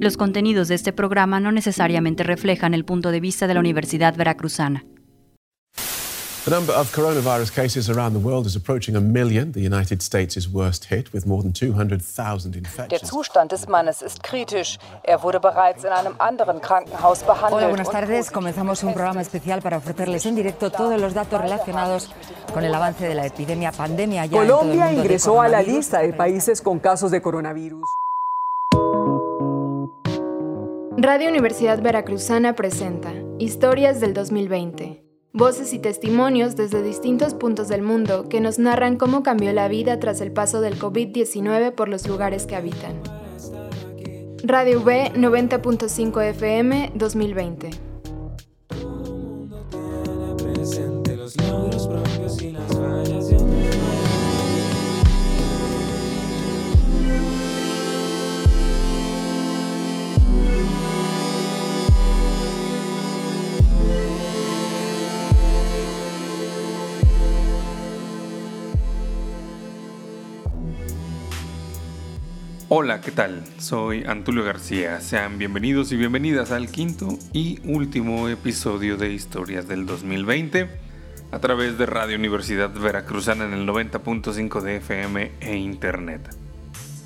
Los contenidos de este programa no necesariamente reflejan el punto de vista de la Universidad Veracruzana. The number of coronavirus cases around the world is approaching a million. The United States is worst hit with more than 200,000 infections. Der Zustand des Mannes ist kritisch. Er wurde bereits in einem anderen Krankenhaus behandelt. Hola, buenas tardes. Comenzamos un programa especial para ofrecerles en directo todos los datos relacionados con el avance de la epidemia pandemia. Ya Colombia ingresó a la lista de países con casos de coronavirus. Radio Universidad Veracruzana presenta Historias del 2020. Voces y testimonios desde distintos puntos del mundo que nos narran cómo cambió la vida tras el paso del COVID-19 por los lugares que habitan. Radio V 90.5 FM 2020. Hola, ¿qué tal? Soy Antulio García. Sean bienvenidos y bienvenidas al quinto y último episodio de Historias del 2020 a través de Radio Universidad Veracruzana en el 90.5 de FM e Internet.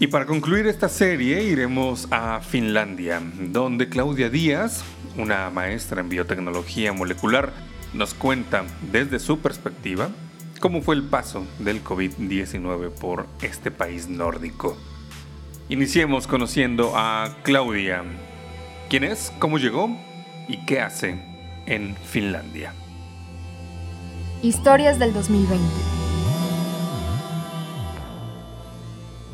Y para concluir esta serie iremos a Finlandia, donde Claudia Díaz, una maestra en biotecnología molecular, nos cuenta desde su perspectiva cómo fue el paso del COVID-19 por este país nórdico. Iniciemos conociendo a Claudia. ¿Quién es? ¿Cómo llegó? ¿Y qué hace en Finlandia? Historias del 2020.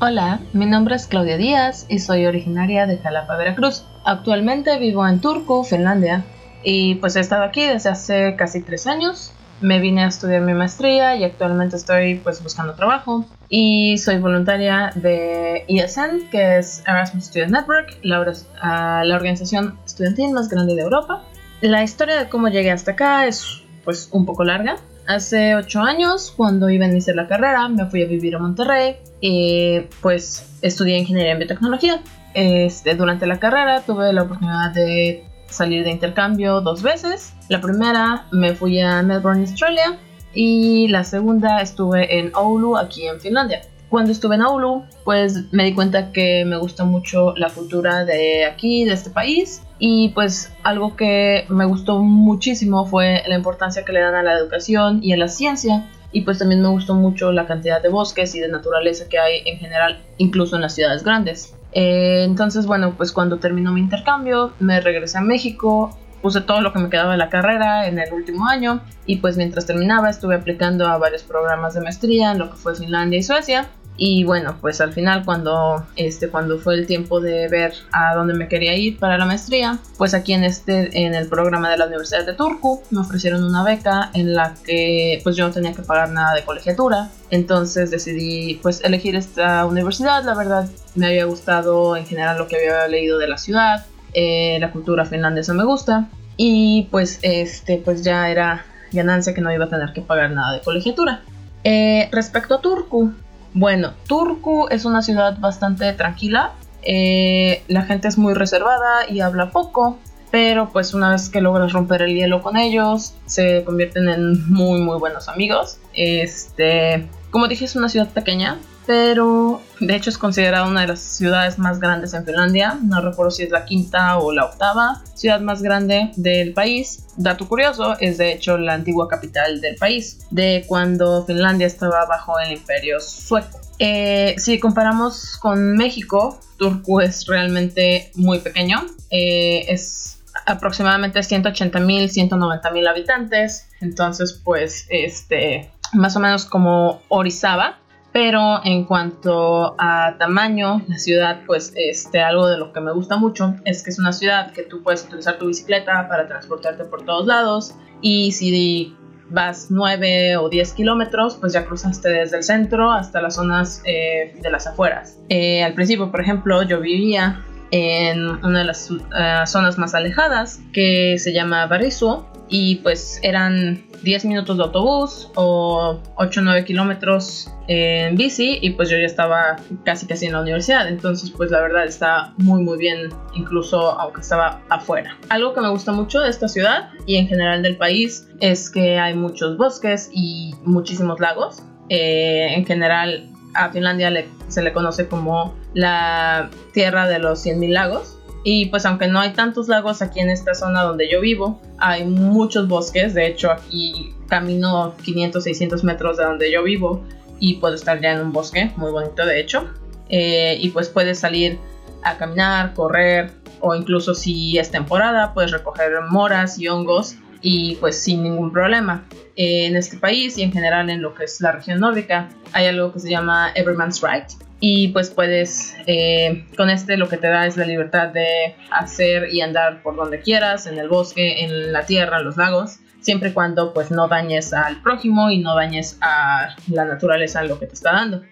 Hola, mi nombre es Claudia Díaz y soy originaria de Jalapa, Veracruz. Actualmente vivo en Turku, Finlandia, y pues he estado aquí desde hace casi tres años me vine a estudiar mi maestría y actualmente estoy pues buscando trabajo. Y soy voluntaria de ESN que es Erasmus Student Network la, ah, la organización estudiantil más grande de Europa. La historia de cómo llegué hasta acá es pues un poco larga. Hace ocho años cuando iba a iniciar la carrera me fui a vivir a Monterrey y pues estudié ingeniería en biotecnología. Este, durante la carrera tuve la oportunidad de salir de intercambio dos veces. La primera me fui a Melbourne, Australia, y la segunda estuve en Oulu, aquí en Finlandia. Cuando estuve en Oulu, pues me di cuenta que me gusta mucho la cultura de aquí, de este país, y pues algo que me gustó muchísimo fue la importancia que le dan a la educación y a la ciencia, y pues también me gustó mucho la cantidad de bosques y de naturaleza que hay en general, incluso en las ciudades grandes. Eh, entonces, bueno, pues cuando terminó mi intercambio, me regresé a México, puse todo lo que me quedaba de la carrera en el último año y pues mientras terminaba estuve aplicando a varios programas de maestría en lo que fue Finlandia y Suecia y bueno, pues al final cuando, este, cuando fue el tiempo de ver a dónde me quería ir para la maestría, pues aquí en, este, en el programa de la Universidad de Turku me ofrecieron una beca en la que pues yo no tenía que pagar nada de colegiatura. Entonces decidí pues elegir esta universidad. La verdad me había gustado en general lo que había leído de la ciudad. Eh, la cultura finlandesa me gusta. Y pues este pues ya era ganancia que no iba a tener que pagar nada de colegiatura. Eh, respecto a Turku, bueno, Turku es una ciudad bastante tranquila. Eh, la gente es muy reservada y habla poco, pero pues una vez que logras romper el hielo con ellos, se convierten en muy muy buenos amigos. Este, como dije, es una ciudad pequeña, pero de hecho es considerada una de las ciudades más grandes en Finlandia. No recuerdo si es la quinta o la octava ciudad más grande del país. Dato curioso, es de hecho la antigua capital del país, de cuando Finlandia estaba bajo el imperio sueco. Eh, si comparamos con México, Turku es realmente muy pequeño. Eh, es aproximadamente 180 mil, 190 mil habitantes. Entonces, pues, este, más o menos como Orizaba, pero en cuanto a tamaño, la ciudad, pues este, algo de lo que me gusta mucho es que es una ciudad que tú puedes utilizar tu bicicleta para transportarte por todos lados y si vas 9 o 10 kilómetros, pues ya cruzaste desde el centro hasta las zonas eh, de las afueras. Eh, al principio, por ejemplo, yo vivía en una de las eh, zonas más alejadas que se llama Barriso y pues eran 10 minutos de autobús o 8 o 9 kilómetros en bici y pues yo ya estaba casi casi en la universidad. Entonces pues la verdad está muy muy bien incluso aunque estaba afuera. Algo que me gusta mucho de esta ciudad y en general del país es que hay muchos bosques y muchísimos lagos. Eh, en general a Finlandia se le conoce como la tierra de los 100.000 lagos y pues aunque no hay tantos lagos aquí en esta zona donde yo vivo, hay muchos bosques. De hecho, aquí camino 500, 600 metros de donde yo vivo y puedo estar ya en un bosque, muy bonito de hecho. Eh, y pues puedes salir a caminar, correr o incluso si es temporada, puedes recoger moras y hongos y pues sin ningún problema. en este país y en general en lo que es la región nórdica hay algo que se llama Everyman's Right, y pues puedes, eh, con este lo que te da es la libertad de hacer y andar por donde quieras, en el bosque, en la tierra, en los lagos, siempre y cuando pues no dañes al prójimo y no dañes a la naturaleza lo que te está dando.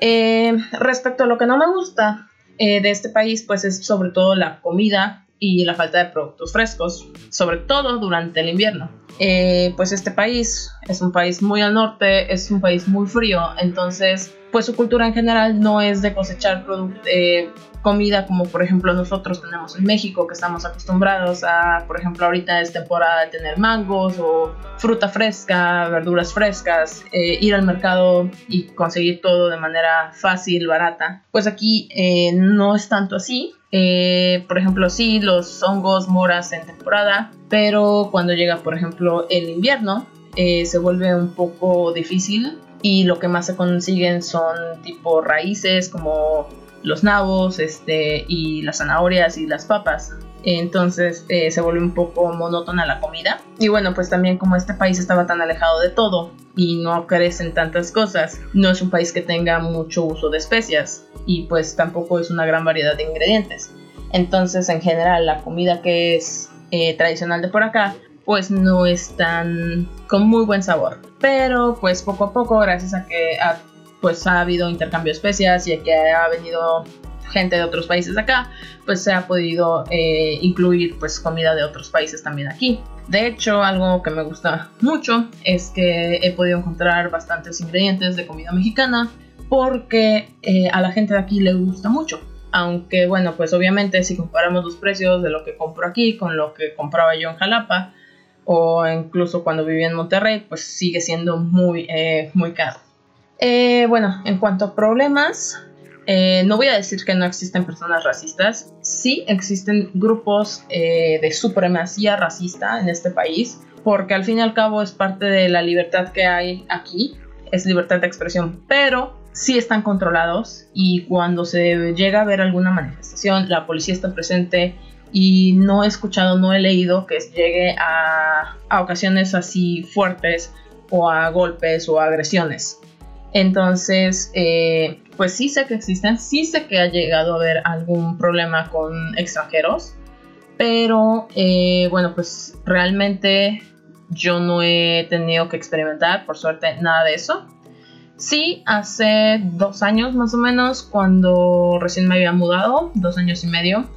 Eh, respecto a lo que no me gusta eh, de este país, pues es sobre todo la comida y la falta de productos frescos, sobre todo durante el invierno. pues este país es un país muy al norte, es un país muy frío, entonces pues su cultura en general no es de cosechar eh, comida como por ejemplo nosotros tenemos en México, que estamos acostumbrados a, por ejemplo, ahorita es temporada de tener mangos o fruta fresca, verduras frescas, eh, ir al mercado y conseguir todo de manera fácil, barata. Pues aquí eh, no es tanto así. por ejemplo, sí, los hongos moras en temporada, pero cuando llega, por ejemplo, el invierno, se vuelve un poco difícil y lo que más se consiguen son tipo raíces como los nabos este, y las zanahorias y las papas. Entonces eh, se vuelve un poco monótona la comida. Y bueno, pues también como este país estaba tan alejado de todo y no crecen tantas cosas, no es un país que tenga mucho uso de especias y pues tampoco es una gran variedad de ingredientes. Entonces en general la comida que es eh, tradicional de por acá pues no están con muy buen sabor. Pero pues poco a poco, gracias a que ha, pues ha habido intercambio de especias y a que ha venido gente de otros países acá, pues se ha podido eh, incluir pues comida de otros países también aquí. De hecho, algo que me gusta mucho es que he podido encontrar bastantes ingredientes de comida mexicana porque eh, a la gente de aquí le gusta mucho. Aunque bueno, pues obviamente si comparamos los precios de lo que compro aquí con lo que compraba yo en Jalapa, o incluso cuando vivía en Monterrey, pues sigue siendo muy, eh, muy caro. Eh, bueno, en cuanto a problemas, eh, no voy a decir que no existen personas racistas, sí existen grupos de supremacía racista en este país, porque al fin y al cabo es parte de la libertad que hay aquí, es libertad de expresión, pero sí están controlados y cuando se llega a ver alguna manifestación, la policía está presente y no he escuchado, no he leído que llegue a, ocasiones así fuertes o a golpes o a agresiones. Entonces, eh, pues sí sé que existen, sí sé que ha llegado a haber algún problema con extranjeros, pero eh, bueno, pues realmente yo no he tenido que experimentar, por suerte, nada de eso. Sí, hace dos años más o menos, cuando recién me había mudado, dos años y medio,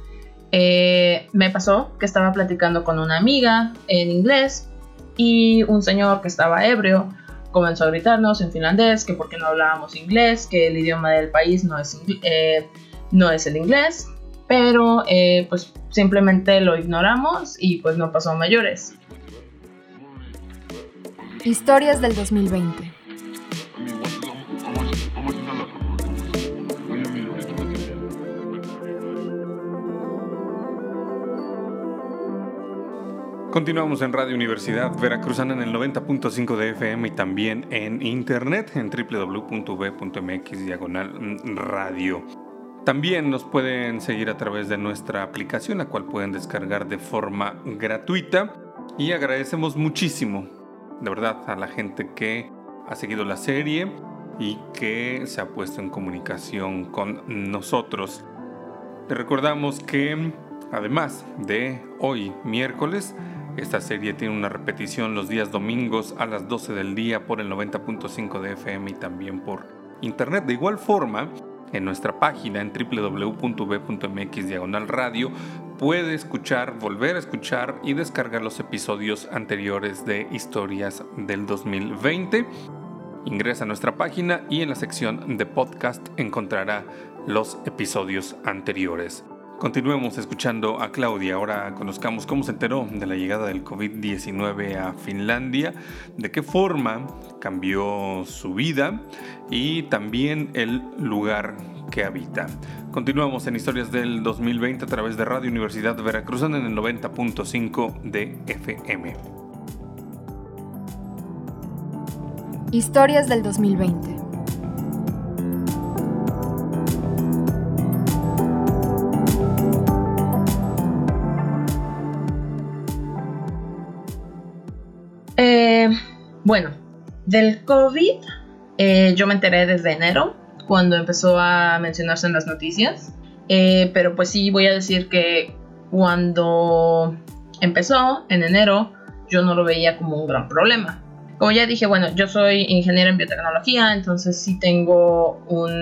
eh, me pasó que estaba platicando con una amiga en inglés y un señor que estaba ebrio comenzó a gritarnos en finlandés que porque no hablábamos inglés, que el idioma del país no es, eh, no es el inglés, pero eh, pues simplemente lo ignoramos y pues no pasó a mayores. Historias del 2020. Continuamos en Radio Universidad Veracruzana en el 90.5 de FM y también en internet en www.v.mx diagonal radio. También nos pueden seguir a través de nuestra aplicación, la cual pueden descargar de forma gratuita. Y agradecemos muchísimo, de verdad, a la gente que ha seguido la serie y que se ha puesto en comunicación con nosotros. Te recordamos que, además de hoy, miércoles, esta serie tiene una repetición los días domingos a las 12 del día por el 90.5 de FM y también por internet. De igual forma, en nuestra página en www.v.mx diagonal radio puede escuchar, volver a escuchar y descargar los episodios anteriores de Historias del 2020. Ingresa a nuestra página y en la sección de podcast encontrará los episodios anteriores. Continuemos escuchando a Claudia. Ahora conozcamos cómo se enteró de la llegada del COVID-19 a Finlandia, de qué forma cambió su vida y también el lugar que habita. Continuamos en Historias del 2020 a través de Radio Universidad Veracruzana en el 90.5 de FM. Historias del 2020. Bueno, del COVID eh, yo me enteré desde enero, cuando empezó a mencionarse en las noticias. Eh, pero pues sí, voy a decir que cuando empezó, en enero, yo no lo veía como un gran problema. Como ya dije, bueno, yo soy ingeniero en biotecnología, entonces sí tengo un,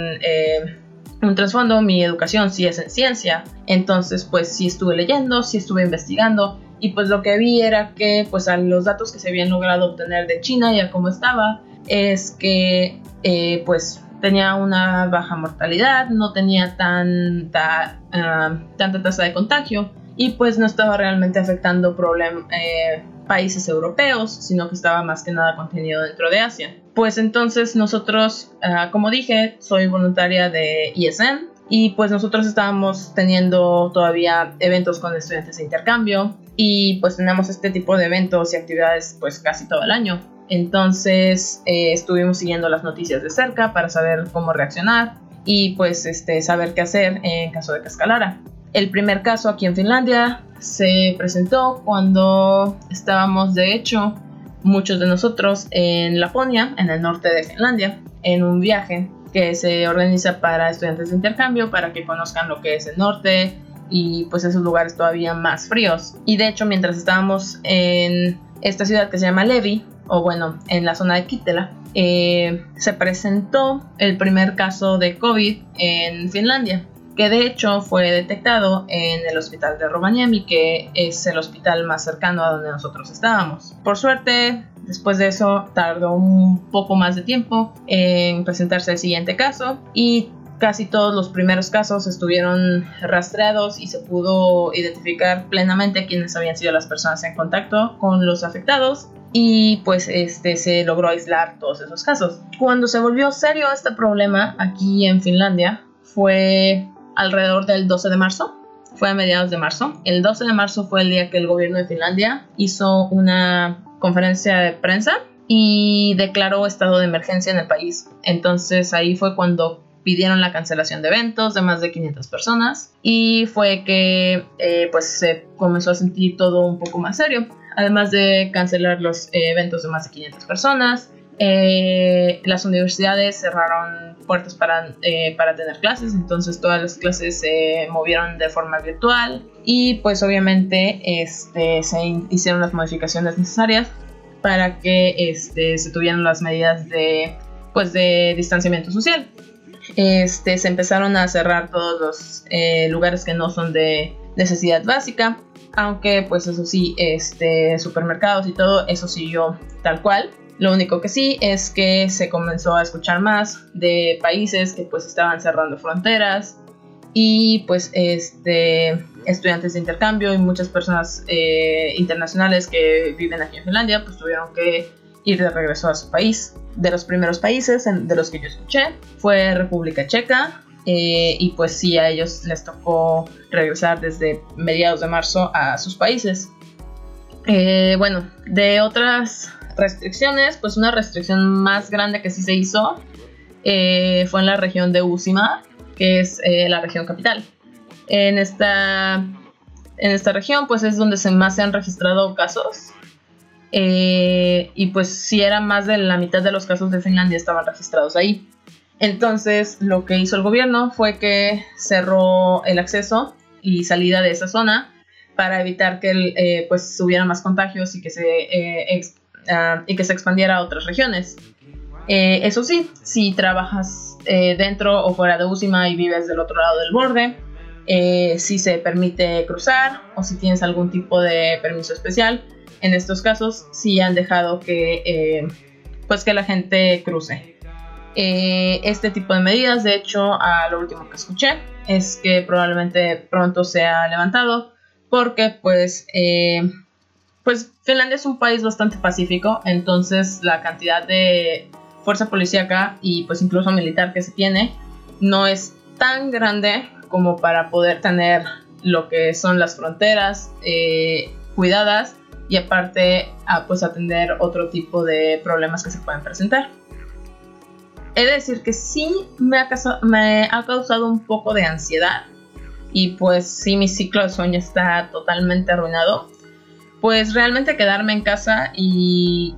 un trasfondo, mi educación sí es en ciencia, entonces pues sí estuve leyendo, sí estuve investigando y pues lo que vi era que pues a los datos que se habían logrado obtener de China y a cómo estaba es que eh, pues tenía una baja mortalidad, no tenía tanta, ah, tanta tasa de contagio y pues no estaba realmente afectando eh, países europeos, sino que estaba más que nada contenido dentro de Asia. Pues entonces nosotros, ah, como dije, soy voluntaria de ISN y pues nosotros estábamos teniendo todavía eventos con estudiantes de intercambio y pues tenemos este tipo de eventos y actividades pues casi todo el año. Entonces eh, estuvimos siguiendo las noticias de cerca para saber cómo reaccionar y pues este, saber qué hacer en caso de que escalara. El primer caso aquí en Finlandia se presentó cuando estábamos de hecho muchos de nosotros en Laponia, en el norte de Finlandia, en un viaje que se organiza para estudiantes de intercambio para que conozcan lo que es el norte, y pues esos lugares todavía más fríos. Y de hecho, mientras estábamos en esta ciudad que se llama Levi, o bueno, en la zona de Kittilä, eh, se presentó el primer caso de COVID en Finlandia, que de hecho fue detectado en el hospital de Rovaniemi, que es el hospital más cercano a donde nosotros estábamos. Por suerte, después de eso tardó un poco más de tiempo en presentarse el siguiente caso y casi todos los primeros casos estuvieron rastreados y se pudo identificar plenamente quiénes habían sido las personas en contacto con los afectados y pues este se logró aislar todos esos casos. Cuando se volvió serio este problema aquí en Finlandia fue alrededor del 12 de marzo, fue a mediados de marzo. El 12 de marzo fue el día que el gobierno de Finlandia hizo una conferencia de prensa y declaró estado de emergencia en el país. Entonces ahí fue cuando pidieron la cancelación de eventos de más de 500 personas y fue que eh, pues se comenzó a sentir todo un poco más serio. Además de cancelar los eh, eventos de más de 500 personas, eh, las universidades cerraron puertas para, para tener clases, entonces todas las clases se movieron de forma virtual y pues obviamente este, se hicieron las modificaciones necesarias para que este, se tuvieran las medidas de, pues, de distanciamiento social este, se empezaron a cerrar todos los eh, lugares que no son de necesidad básica, aunque pues eso sí, este, supermercados y todo, eso siguió tal cual. Lo único que sí es que se comenzó a escuchar más de países que pues estaban cerrando fronteras y pues este estudiantes de intercambio y muchas personas eh, internacionales que viven aquí en Finlandia pues tuvieron que ir de regreso a su país. De los primeros países de los que yo escuché fue República Checa, eh, y pues sí, a ellos les tocó regresar desde mediados de marzo a sus países. Eh, bueno, de otras restricciones, pues una restricción más grande que sí se hizo eh, fue en la región de Usima, que es la región capital. En esta, en esta región, pues es donde se más se han registrado casos eh, y pues si era más de la mitad de los casos de Finlandia estaban registrados ahí. Entonces lo que hizo el gobierno fue que cerró el acceso y salida de esa zona para evitar que eh, pues hubiera más contagios y que se, eh, ah, y que se expandiera a otras regiones. eso sí, si trabajas dentro o fuera de Usima y vives del otro lado del borde, eh, si se permite cruzar o si tienes algún tipo de permiso especial. En estos casos sí han dejado que, eh, pues que la gente cruce. Eh, este tipo de medidas, de hecho, a lo último que escuché es que probablemente pronto sea levantado porque pues, pues Finlandia es un país bastante pacífico, entonces la cantidad de fuerza policíaca y pues incluso militar que se tiene no es tan grande como para poder tener lo que son las fronteras eh, cuidadas y aparte a, pues atender otro tipo de problemas que se pueden presentar. He de decir que sí me ha, me ha causado un poco de ansiedad y pues sí mi ciclo de sueño está totalmente arruinado. Pues realmente quedarme en casa y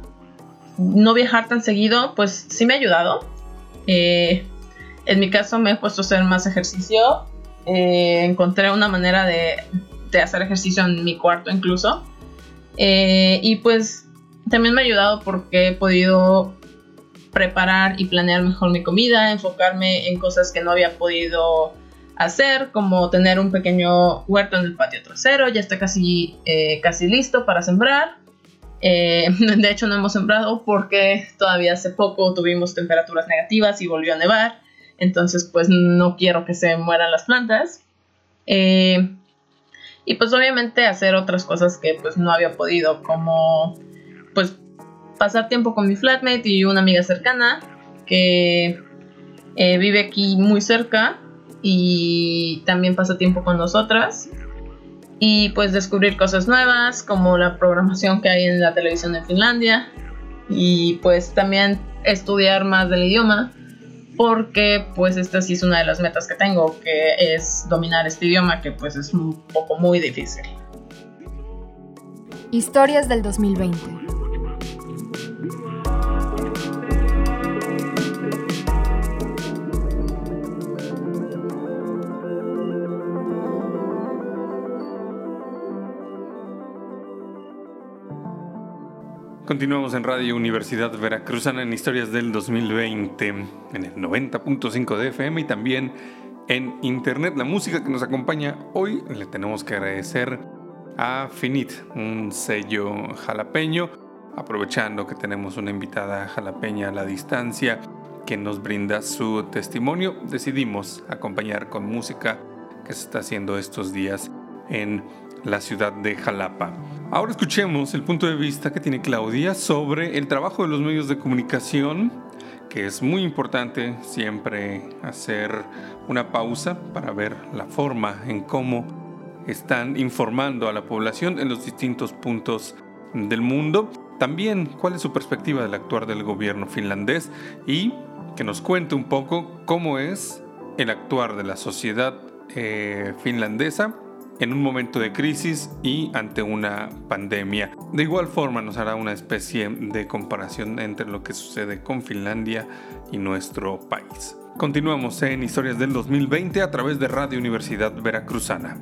no viajar tan seguido pues sí me ha ayudado. Eh, en mi caso me he puesto a hacer más ejercicio eh, encontré una manera de, hacer ejercicio en mi cuarto incluso. Eh, y pues también me ha ayudado porque he podido preparar y planear mejor mi comida, enfocarme en cosas que no había podido hacer, como tener un pequeño huerto en el patio trasero, ya está casi, eh, casi listo para sembrar. de hecho no hemos sembrado porque todavía hace poco tuvimos temperaturas negativas y volvió a nevar entonces pues no quiero que se mueran las plantas. Eh, y pues obviamente hacer otras cosas que pues no había podido, como pues pasar tiempo con mi flatmate y una amiga cercana que eh, vive aquí muy cerca y también pasa tiempo con nosotras. Y pues descubrir cosas nuevas como la programación que hay en la televisión en Finlandia y pues también estudiar más del idioma porque pues esta sí es una de las metas que tengo, que es dominar este idioma que pues es un poco muy difícil. Historias del 2020. Continuamos en Radio Universidad Veracruzana en Historias del 2020, en el 90.5 de FM y también en Internet. La música que nos acompaña hoy le tenemos que agradecer a Finit, un sello jalapeño, aprovechando que tenemos una invitada jalapeña a la distancia que nos brinda su testimonio, decidimos acompañar con música que se está haciendo estos días en la ciudad de Jalapa. Ahora escuchemos el punto de vista que tiene Claudia sobre el trabajo de los medios de comunicación, que es muy importante siempre hacer una pausa para ver la forma en cómo están informando a la población en los distintos puntos del mundo. También cuál es su perspectiva del actuar del gobierno finlandés y que nos cuente un poco cómo es el actuar de la sociedad eh, finlandesa en un momento de crisis y ante una pandemia. De igual forma nos hará una especie de comparación entre lo que sucede con Finlandia y nuestro país. Continuamos en Historias del 2020 a través de Radio Universidad Veracruzana.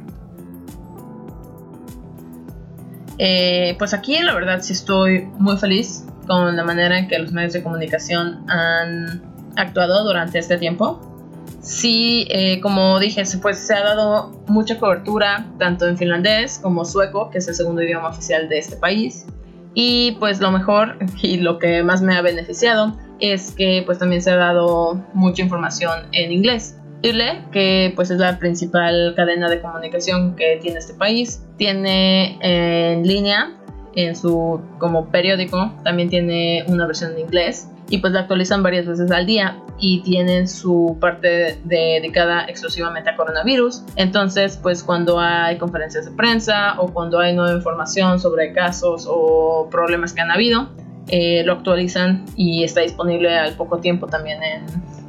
Eh, pues aquí la verdad sí estoy muy feliz con la manera en que los medios de comunicación han actuado durante este tiempo sí, eh, como dije, pues se ha dado mucha cobertura tanto en finlandés como sueco, que es el segundo idioma oficial de este país. Y pues lo mejor y lo que más me ha beneficiado es que pues también se ha dado mucha información en inglés. Yle, que pues es la principal cadena de comunicación que tiene este país, tiene en línea en su como periódico, también tiene una versión en inglés y pues la actualizan varias veces al día y tienen su parte dedicada exclusivamente a coronavirus. Entonces, pues cuando hay conferencias de prensa o cuando hay nueva información sobre casos o problemas que han habido, eh, lo actualizan y está disponible al poco tiempo también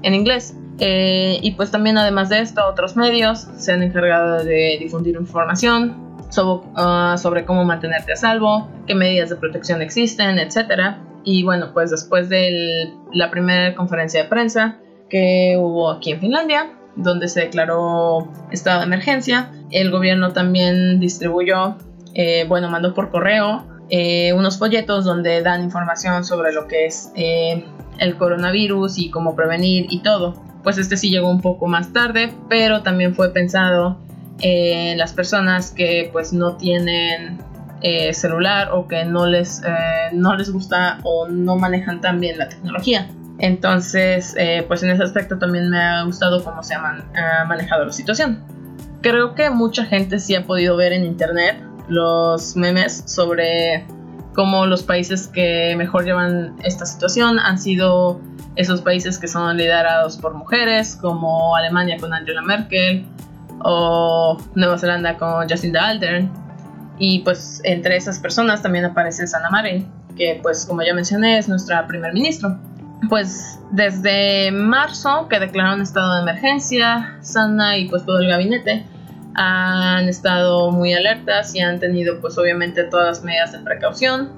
en, inglés. Eh, y pues también además de esto, otros medios se han encargado de difundir información sobre, ah, sobre cómo mantenerte a salvo, qué medidas de protección existen, etcétera y bueno, pues después de la primera conferencia de prensa que hubo aquí en Finlandia, donde se declaró estado de emergencia, el gobierno también distribuyó, eh, bueno, mandó por correo eh, unos folletos donde dan información sobre lo que es eh, el coronavirus y cómo prevenir y todo. Pues este sí llegó un poco más tarde, pero también fue pensado eh, las personas que pues no tienen eh, celular o que no les, eh, no les gusta o no manejan tan bien la tecnología. Entonces, pues en ese aspecto también me ha gustado cómo se ha, manejado la situación. Creo que mucha gente sí ha podido ver en internet los memes sobre cómo los países que mejor llevan esta situación han sido esos países que son liderados por mujeres, como Alemania con Angela Merkel o Nueva Zelanda con Jacinda Ardern. Y pues entre esas personas también aparece Sanna Marin, que pues como ya mencioné es nuestra primer ministro. Pues desde marzo que declararon estado de emergencia, Sanna y pues todo el gabinete han estado muy alertas y han tenido pues obviamente todas las medidas de precaución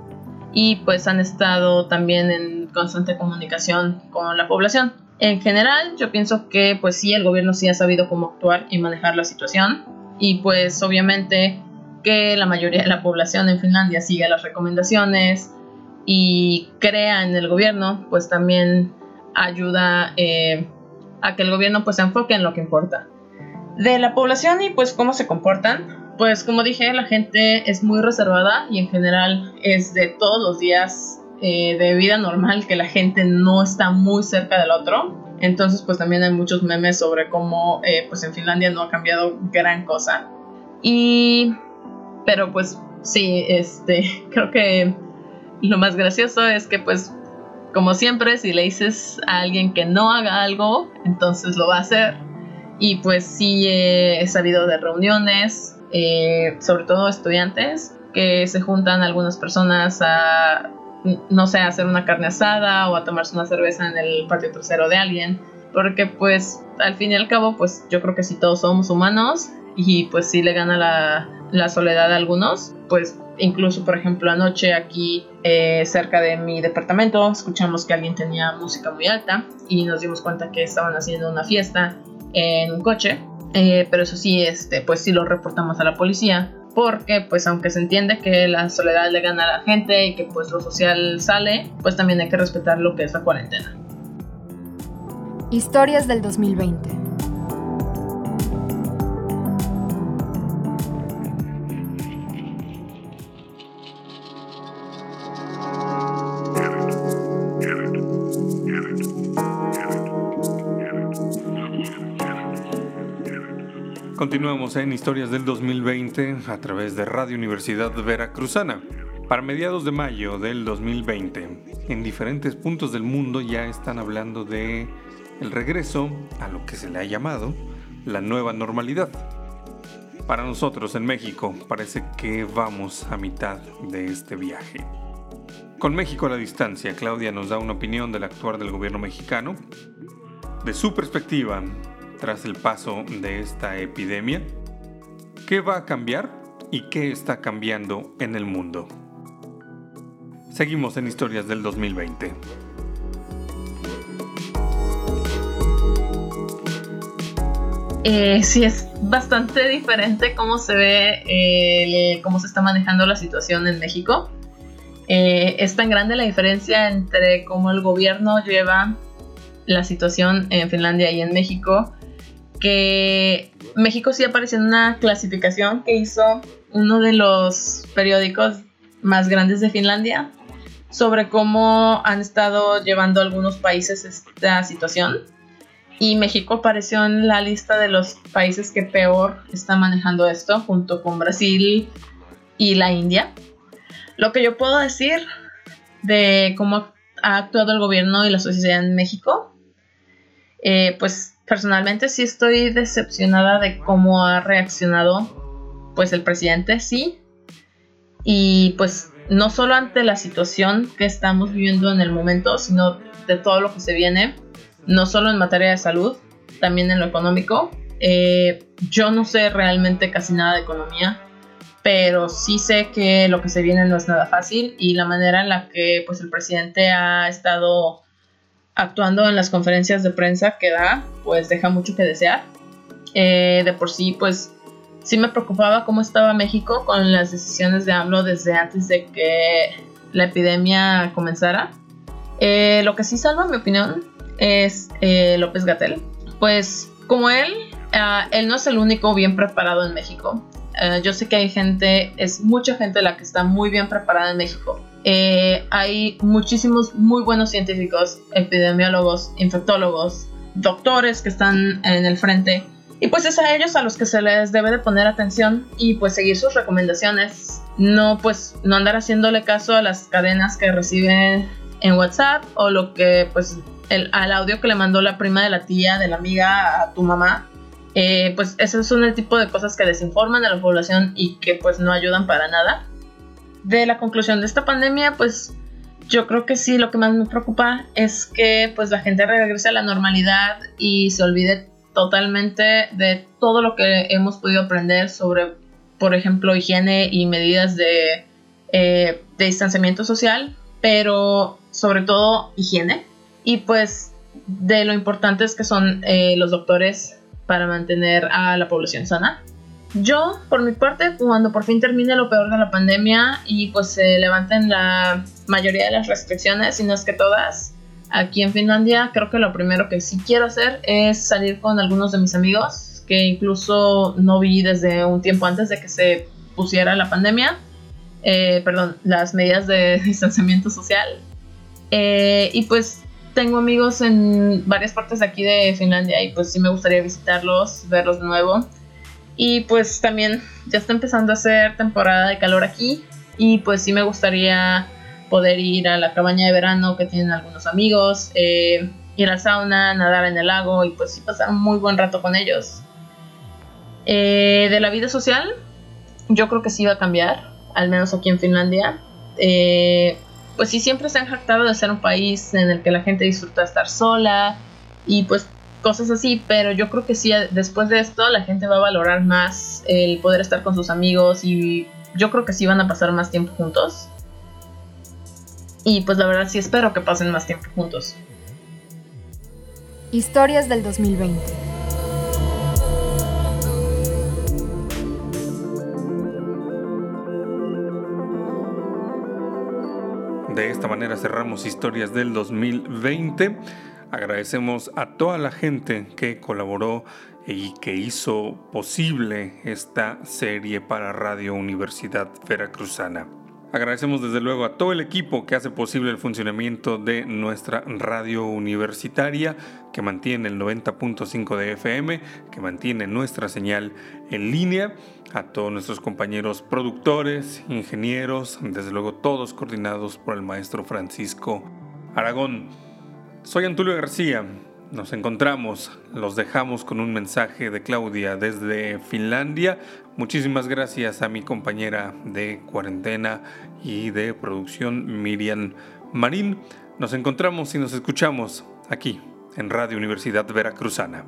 y pues han estado también en constante comunicación con la población. En general, yo pienso que pues sí, el gobierno sí ha sabido cómo actuar y manejar la situación y pues obviamente que la mayoría de la población en Finlandia siga las recomendaciones y crea en el gobierno, pues también ayuda eh, a que el gobierno pues se enfoque en lo que importa. De la población y pues cómo se comportan, pues como dije, la gente es muy reservada y en general es de todos los días eh, de vida normal que la gente no está muy cerca del otro. Entonces pues también hay muchos memes sobre cómo eh, pues en Finlandia no ha cambiado gran cosa. Y... Pero pues sí, este, creo que lo más gracioso es que pues como siempre si le dices a alguien que no haga algo, entonces lo va a hacer. Y pues sí he sabido de reuniones eh, sobre todo estudiantes, que se juntan algunas personas a, no sé, a hacer una carne asada o a tomarse una cerveza en el patio trasero de alguien, porque pues al fin y al cabo, pues yo creo que si todos somos humanos y pues si le gana la, la soledad a algunos, pues incluso por ejemplo anoche aquí eh, cerca de mi departamento escuchamos que alguien tenía música muy alta y nos dimos cuenta que estaban haciendo una fiesta en un coche eh, pero eso sí, este, pues sí lo reportamos a la policía. Porque, pues, aunque se entiende que la soledad le gana a la gente y que, pues, lo social sale, pues también hay que respetar lo que es la cuarentena. Historias del 2020. En Historias del 2020 a través de Radio Universidad Veracruzana. Para mediados de mayo del 2020, en diferentes puntos del mundo ya están hablando de el regreso a lo que se le ha llamado la nueva normalidad. Para nosotros en México parece que vamos a mitad de este viaje. Con México a la distancia, Claudia nos da una opinión del actuar del gobierno mexicano, de su perspectiva tras el paso de esta epidemia? ¿Qué va a cambiar y qué está cambiando en el mundo? Seguimos en Historias del 2020. Eh, sí, es bastante diferente cómo se ve, eh, cómo se está manejando la situación en México. Eh, es tan grande la diferencia entre cómo el gobierno lleva la situación en Finlandia y en México que México sí apareció en una clasificación que hizo uno de los periódicos más grandes de Finlandia sobre cómo han estado llevando algunos países esta situación. Y México apareció en la lista de los países que peor están manejando esto, junto con Brasil y la India. Lo que yo puedo decir de cómo ha actuado el gobierno y la sociedad en México, eh, pues personalmente sí estoy decepcionada de cómo ha reaccionado pues el presidente, sí. Y pues no solo ante la situación que estamos viviendo en el momento, sino de todo lo que se viene, no solo en materia de salud, también en lo económico. Eh, yo no sé realmente casi nada de economía, pero sí sé que lo que se viene no es nada fácil y la manera en la que pues el presidente ha estado actuando en las conferencias de prensa que da, pues deja mucho que desear. Eh, de por sí, pues sí me preocupaba cómo estaba México con las decisiones de AMLO desde antes de que la epidemia comenzara. Eh, lo que sí salva, en mi opinión, es eh, López Gatel. Pues como él, ah, él no es el único bien preparado en México. Ah, yo sé que hay gente, es mucha gente la que está muy bien preparada en México. Eh, hay muchísimos muy buenos científicos, epidemiólogos, infectólogos, doctores que están en el frente. Y pues es a ellos a los que se les debe de poner atención y pues seguir sus recomendaciones. No pues no andar haciéndole caso a las cadenas que reciben en WhatsApp o lo que pues el, al audio que le mandó la prima de la tía, de la amiga a tu mamá. Eh, pues esos son el tipo de cosas que desinforman a la población y que pues no ayudan para nada. De la conclusión de esta pandemia, pues yo creo que sí, lo que más me preocupa es que pues la gente regrese a la normalidad y se olvide totalmente de todo lo que hemos podido aprender sobre, por ejemplo, higiene y medidas de, eh, distanciamiento social, pero sobre todo higiene. Y pues de lo importantes que son eh, los doctores para mantener a la población sana. Yo, por mi parte, cuando por fin termine lo peor de la pandemia y pues se levanten la mayoría de las restricciones, si no es que todas, aquí en Finlandia, creo que lo primero que sí quiero hacer es salir con algunos de mis amigos, que incluso no vi desde un tiempo antes de que se pusiera la pandemia, eh, perdón, las medidas de distanciamiento social. Eh, y pues tengo amigos en varias partes de aquí de Finlandia y pues sí me gustaría visitarlos, verlos de nuevo. Y pues también ya está empezando a ser temporada de calor aquí y pues sí me gustaría poder ir a la cabaña de verano que tienen algunos amigos, eh, ir a sauna, nadar en el lago y pues sí pasar un muy buen rato con ellos. Eh, de la vida social, yo creo que sí va a cambiar, al menos aquí en Finlandia. Eh, pues sí, siempre se han jactado de ser un país en el que la gente disfruta estar sola y pues cosas así, pero yo creo que sí, después de esto la gente va a valorar más el poder estar con sus amigos y yo creo que sí van a pasar más tiempo juntos. Y pues la verdad sí espero que pasen más tiempo juntos. Historias del 2020. De esta manera cerramos Historias del 2020. Agradecemos a toda la gente que colaboró y que hizo posible esta serie para Radio Universidad Veracruzana. Agradecemos desde luego a todo el equipo que hace posible el funcionamiento de nuestra radio universitaria, que mantiene el 90.5 de FM, que mantiene nuestra señal en línea, a todos nuestros compañeros productores, ingenieros, desde luego todos coordinados por el maestro Francisco Aragón. Soy Antulio García. Nos encontramos, los dejamos con un mensaje de Claudia desde Finlandia. Muchísimas gracias a mi compañera de cuarentena y de producción Miriam Marín. Nos encontramos y nos escuchamos aquí en Radio Universidad Veracruzana.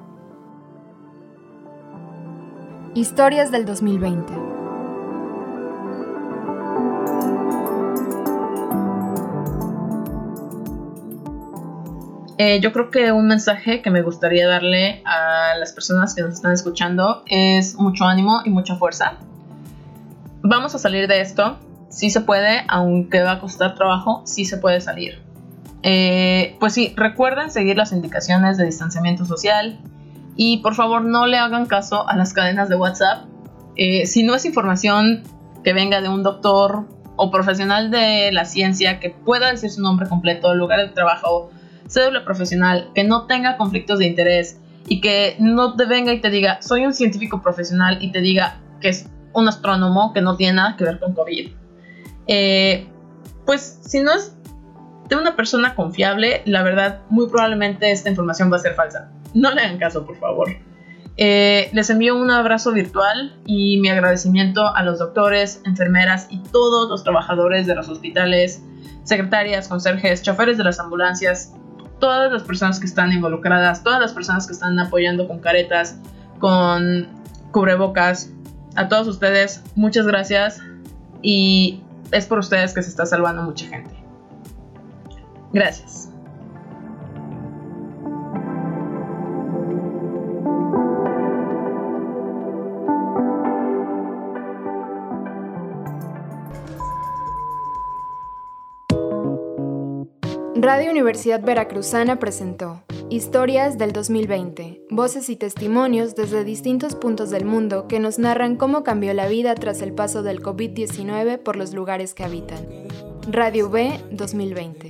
Historias del 2020. Eh, yo creo que un mensaje que me gustaría darle a las personas que nos están escuchando es mucho ánimo y mucha fuerza. Vamos a salir de esto. Sí se puede, aunque va a costar trabajo, sí se puede salir. Eh, pues sí, recuerden seguir las indicaciones de distanciamiento social y por favor no le hagan caso a las cadenas de WhatsApp. Eh, si no es información que venga de un doctor o profesional de la ciencia que pueda decir su nombre completo, lugar de trabajo, cédula profesional, que no tenga conflictos de interés y que no te venga y te diga, soy un científico profesional y te diga que es un astrónomo que no tiene nada que ver con COVID. Eh, pues si no es de una persona confiable, la verdad, muy probablemente esta información va a ser falsa. No le hagan caso, por favor. Eh, les envío un abrazo virtual y mi agradecimiento a los doctores, enfermeras y todos los trabajadores de los hospitales, secretarias, conserjes, choferes de las ambulancias, todas las personas que están involucradas, todas las personas que están apoyando con caretas, con cubrebocas, a todos ustedes, muchas gracias y es por ustedes que se está salvando mucha gente. Gracias. Radio Universidad Veracruzana presentó Historias del 2020, voces y testimonios desde distintos puntos del mundo que nos narran cómo cambió la vida tras el paso del COVID-19 por los lugares que habitan. Radio V 2020.